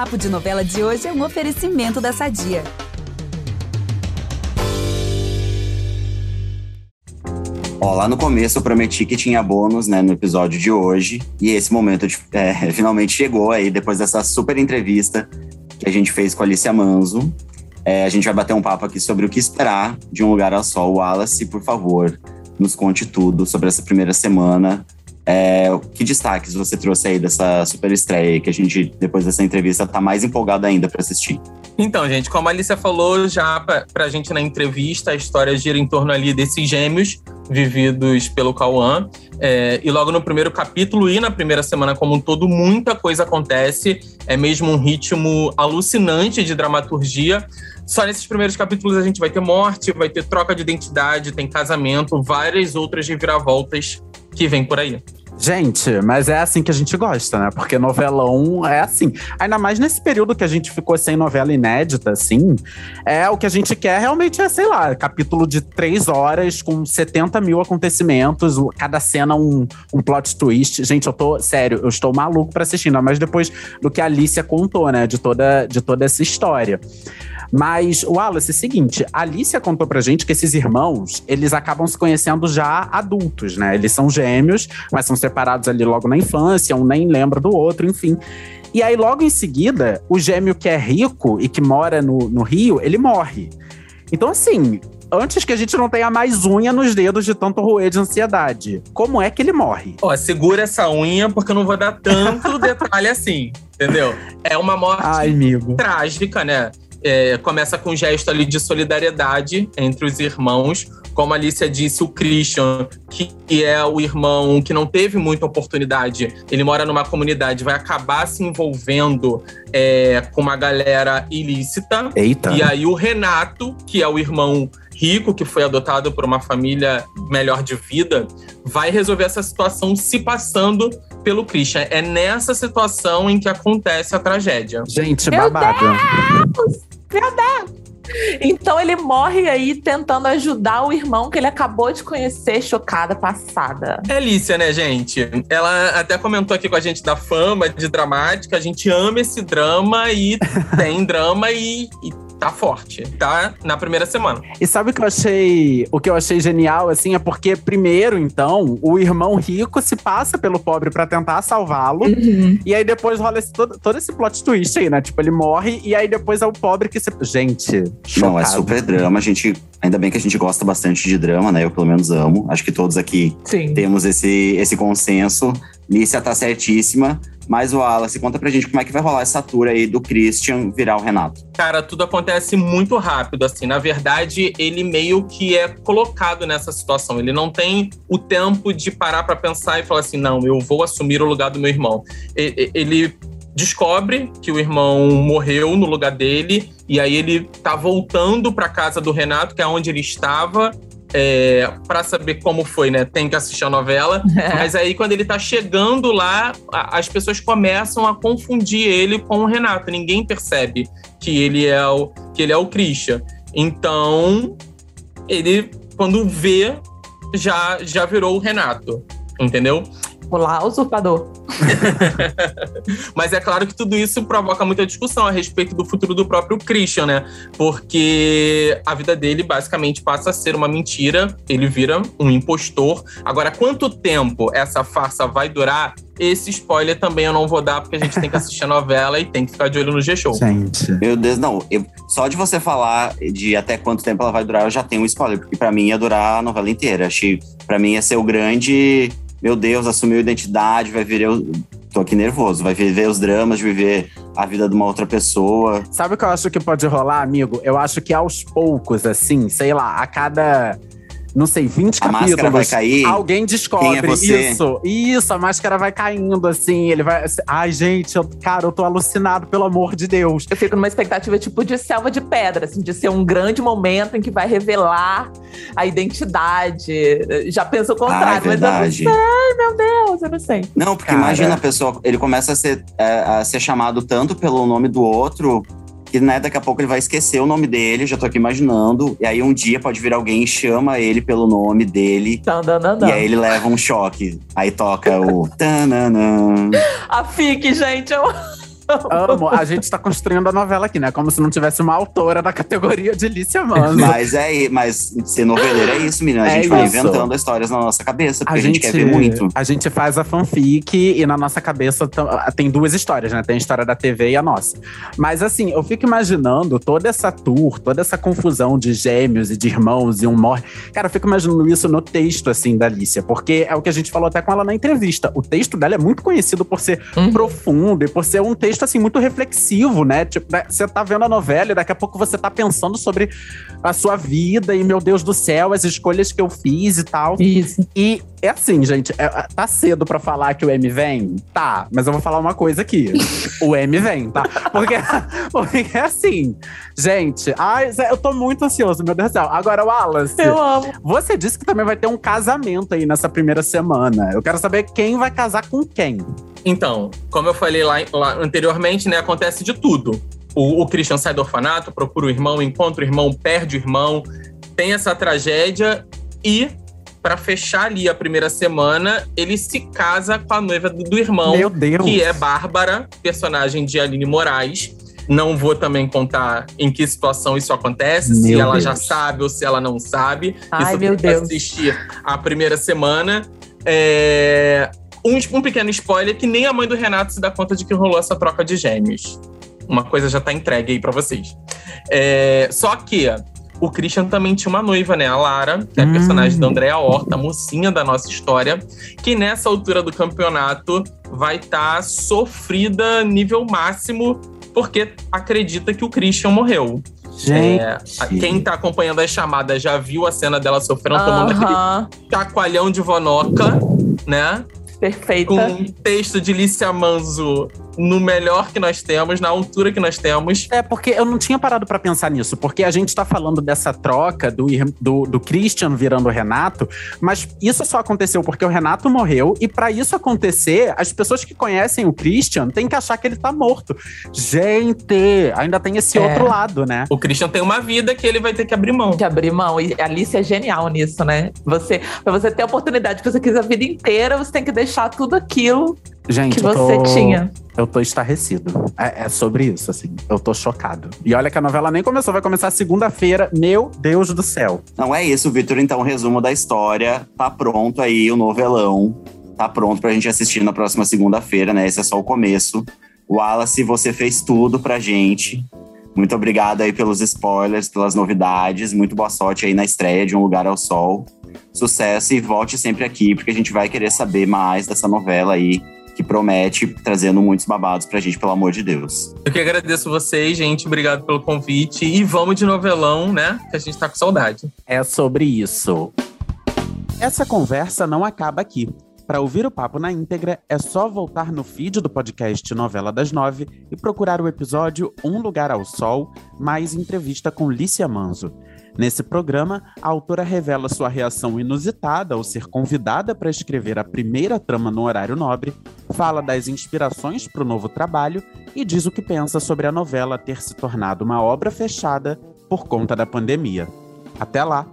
Papo de Novela de hoje é um oferecimento da Sadia. Ó, lá no começo eu prometi que tinha bônus, né, no episódio de hoje. E esse momento é, finalmente chegou aí, depois dessa super entrevista que a gente fez com a Alicia Manzo. É, a gente vai bater um papo aqui sobre o que esperar de Um Lugar ao Sol. Wallace, por favor, nos conte tudo sobre essa primeira semana. É, que destaques você trouxe aí dessa super estreia que a gente, depois dessa entrevista, tá mais empolgado ainda para assistir? Então, gente, como a Alicia falou já pra, pra gente na entrevista, a história gira em torno ali desses gêmeos vividos pelo Cauã. É, e logo no primeiro capítulo e na primeira semana como um todo, muita coisa acontece. É mesmo um ritmo alucinante de dramaturgia. Só nesses primeiros capítulos a gente vai ter morte, vai ter troca de identidade, tem casamento, várias outras reviravoltas que vem por aí. Gente, mas é assim que a gente gosta, né? Porque novelão é assim. Ainda mais nesse período que a gente ficou sem novela inédita, assim. É o que a gente quer realmente é, sei lá, capítulo de três horas com 70 mil acontecimentos, cada cena um, um plot twist. Gente, eu tô, sério, eu estou maluco pra assistir, mas depois do que a Alicia contou, né? De toda, de toda essa história. Mas, Wallace, é o seguinte, a Alicia contou pra gente que esses irmãos, eles acabam se conhecendo já adultos, né? Eles são gêmeos, mas são separados ali logo na infância, um nem lembra do outro, enfim. E aí, logo em seguida, o gêmeo que é rico e que mora no, no Rio, ele morre. Então, assim, antes que a gente não tenha mais unha nos dedos de tanto roer de ansiedade. Como é que ele morre? Ó, segura essa unha, porque eu não vou dar tanto detalhe assim, entendeu? É uma morte Ai, trágica, né? é, começa com um gesto ali de solidariedade entre os irmãos. Como a Alicia disse, o Christian, que é o irmão que não teve muita oportunidade, ele mora numa comunidade, vai acabar se envolvendo é, com uma galera ilícita. Eita. E aí o Renato, que é o irmão rico, que foi adotado por uma família melhor de vida, vai resolver essa situação se passando pelo Christian. É nessa situação em que acontece a tragédia. Gente, Meu babado. Deus! Meu Deus! Então ele morre aí tentando ajudar o irmão que ele acabou de conhecer, chocada, passada. Alicia, né, gente? Ela até comentou aqui com a gente da fama de dramática. A gente ama esse drama e tem drama e, e tá forte, tá? Na primeira semana. E sabe o que eu achei? O que eu achei genial, assim, é porque, primeiro, então, o irmão rico se passa pelo pobre pra tentar salvá-lo. Uhum. E aí depois rola esse, todo, todo esse plot twist aí, né? Tipo, ele morre e aí depois é o pobre que se. Gente. Não, é chocado. super drama. A gente, ainda bem que a gente gosta bastante de drama, né? Eu pelo menos amo. Acho que todos aqui Sim. temos esse, esse consenso. Lícia tá certíssima. Mas, Wallace, conta pra gente como é que vai rolar essa tour aí do Christian virar o Renato. Cara, tudo acontece muito rápido, assim. Na verdade, ele meio que é colocado nessa situação. Ele não tem o tempo de parar pra pensar e falar assim: não, eu vou assumir o lugar do meu irmão. Ele descobre que o irmão morreu no lugar dele, e aí ele tá voltando pra casa do Renato, que é onde ele estava. É, para saber como foi, né? Tem que assistir a novela. Mas aí, quando ele tá chegando lá, a- as pessoas começam a confundir ele com o Renato. Ninguém percebe que ele é o, que ele é o Christian. Então, ele, quando vê, já, já virou o Renato. Entendeu? Olá, usurpador. Mas é claro que tudo isso provoca muita discussão a respeito do futuro do próprio Christian, né? Porque a vida dele basicamente passa a ser uma mentira, ele vira um impostor. Agora, quanto tempo essa farsa vai durar? Esse spoiler também eu não vou dar, porque a gente tem que assistir a novela e tem que ficar de olho no G-Show. Gente. Meu Deus, não. eu- só de você falar de até quanto tempo ela vai durar, eu já tenho um spoiler. Porque pra mim ia durar a novela inteira. Achei, pra mim ia ser o grande... Meu Deus, assumiu identidade, vai viver... o- Tô aqui nervoso. Vai viver os dramas de viver a vida de uma outra pessoa. Sabe o que eu acho que pode rolar, amigo? Eu acho que aos poucos, assim, sei lá, a cada. Não sei, 20 A capítulos. máscara vai cair. Alguém descobre é isso. Isso, a máscara vai caindo, assim. Ele vai. Ai, gente, eu- cara, eu tô alucinado, pelo amor de Deus. Eu fico numa expectativa tipo de selva de pedra, assim, de ser um grande momento em que vai revelar a identidade. Já penso o contrário, mas eu não sei, meu Deus, eu não sei. Não, porque Cara. imagina a pessoa, ele começa a ser, é, a ser chamado tanto pelo nome do outro, que né, daqui a pouco ele vai esquecer o nome dele, já tô aqui imaginando. E aí um dia pode vir alguém e chama ele pelo nome dele. E aí ele leva um choque. Aí toca o. tananã. A FIC, gente, eu... Amo. A gente tá construindo a novela aqui, né? Como se não tivesse uma autora da categoria de Lícia Manso. Mas é, mas ser noveleiro é isso, menina. A É gente vai isso. inventando histórias na nossa cabeça, porque A a gente, gente, quer ver muito. a gente faz a fanfic e na nossa cabeça tam- tem duas histórias, né? Tem a história da TV e a nossa. Mas assim, eu fico imaginando toda essa tour, toda essa confusão de gêmeos e de irmãos e um morre. Cara, eu fico imaginando isso no texto, assim, da Alicia, porque é o que a gente falou até com ela na entrevista. O texto dela é muito conhecido por ser Uhum. profundo e por ser um texto, assim, muito reflexivo, né? Tipo, né, você tá vendo a novela e daqui a pouco você tá pensando sobre a sua vida e, meu Deus do céu, as escolhas que eu fiz e tal. Isso. E é assim, gente, é- tá cedo pra falar que o M vem? Tá, mas eu vou falar uma coisa aqui. o M vem, tá? Porque, porque assim, gente, ai, eu tô muito ansioso, meu Deus do céu. Agora, Wallace, Eu amo. você disse que também vai ter um casamento aí nessa primeira semana. Eu quero saber quem vai casar com quem. Então, como eu falei lá, lá anteriormente, né, acontece de tudo. O, o Christian sai do orfanato, procura o irmão, encontra o irmão, perde o irmão, tem essa tragédia e, para fechar ali a primeira semana, ele se casa com a noiva do, do irmão, Meu Deus. que é Bárbara, personagem de Aline Moraes. Não vou também contar em que situação isso acontece, se Meu ela Deus. já sabe ou se ela não sabe. Ai, isso meu Deus. assistir a primeira semana. É, Um, um pequeno spoiler que nem a mãe do Renato se dá conta de que rolou essa troca de gêmeos. Uma coisa já tá entregue aí pra vocês. É, Só que o Christian também tinha uma noiva, né? A Lara, que é a Hum. personagem da Andrea Horta, mocinha da nossa história, que nessa altura do campeonato vai estar sofrida nível máximo, porque acredita que o Christian morreu. Gente. É, quem tá acompanhando as chamadas já viu a cena dela sofrendo, tomando aquele chacoalhão de vonoca, né? Perfeita. Com um texto de Lícia Manzo no melhor que nós temos, na altura que nós temos. É, porque eu não tinha parado pra pensar nisso, porque a gente tá falando dessa troca do, do, do Christian virando o Renato, mas isso só aconteceu porque o Renato morreu, e pra isso acontecer, as pessoas que conhecem o Christian têm que achar que ele tá morto. Gente, ainda tem esse É. outro lado, né? O Christian tem uma vida que ele vai ter que abrir mão. de abrir mão. E a Alice é genial nisso, né? Você, pra você ter a oportunidade que você quis a vida inteira, você tem que deixar tudo aquilo Gente, que eu você tô, tinha. eu tô estarrecido. É, é sobre isso, assim. Eu tô chocado. E olha que a novela nem começou, vai começar segunda-feira. Meu Deus do céu. Não é isso, Vitor. Então, resumo da história. Tá pronto aí o novelão. Tá pronto pra gente assistir na próxima segunda-feira, né? Esse é só o começo. Wallace, você fez tudo pra gente. Muito obrigado aí pelos spoilers, pelas novidades. Muito boa sorte aí na estreia de Um Lugar ao Sol. Sucesso e volte sempre aqui, porque a gente vai querer saber mais dessa novela aí, promete, trazendo muitos babados pra gente, pelo amor de Deus. Eu que agradeço vocês, gente. Obrigado pelo convite. E vamos de novelão, né? Que a gente tá com saudade. É sobre isso. Essa conversa não acaba aqui. Para ouvir o papo na íntegra, é só voltar no feed do podcast Novela das Nove e procurar o episódio Um Lugar ao Sol, mais entrevista com Lícia Manzo. Nesse programa, a autora revela sua reação inusitada ao ser convidada para escrever a primeira trama no horário nobre, fala das inspirações para o novo trabalho e diz o que pensa sobre a novela ter se tornado uma obra fechada por conta da pandemia. Até lá!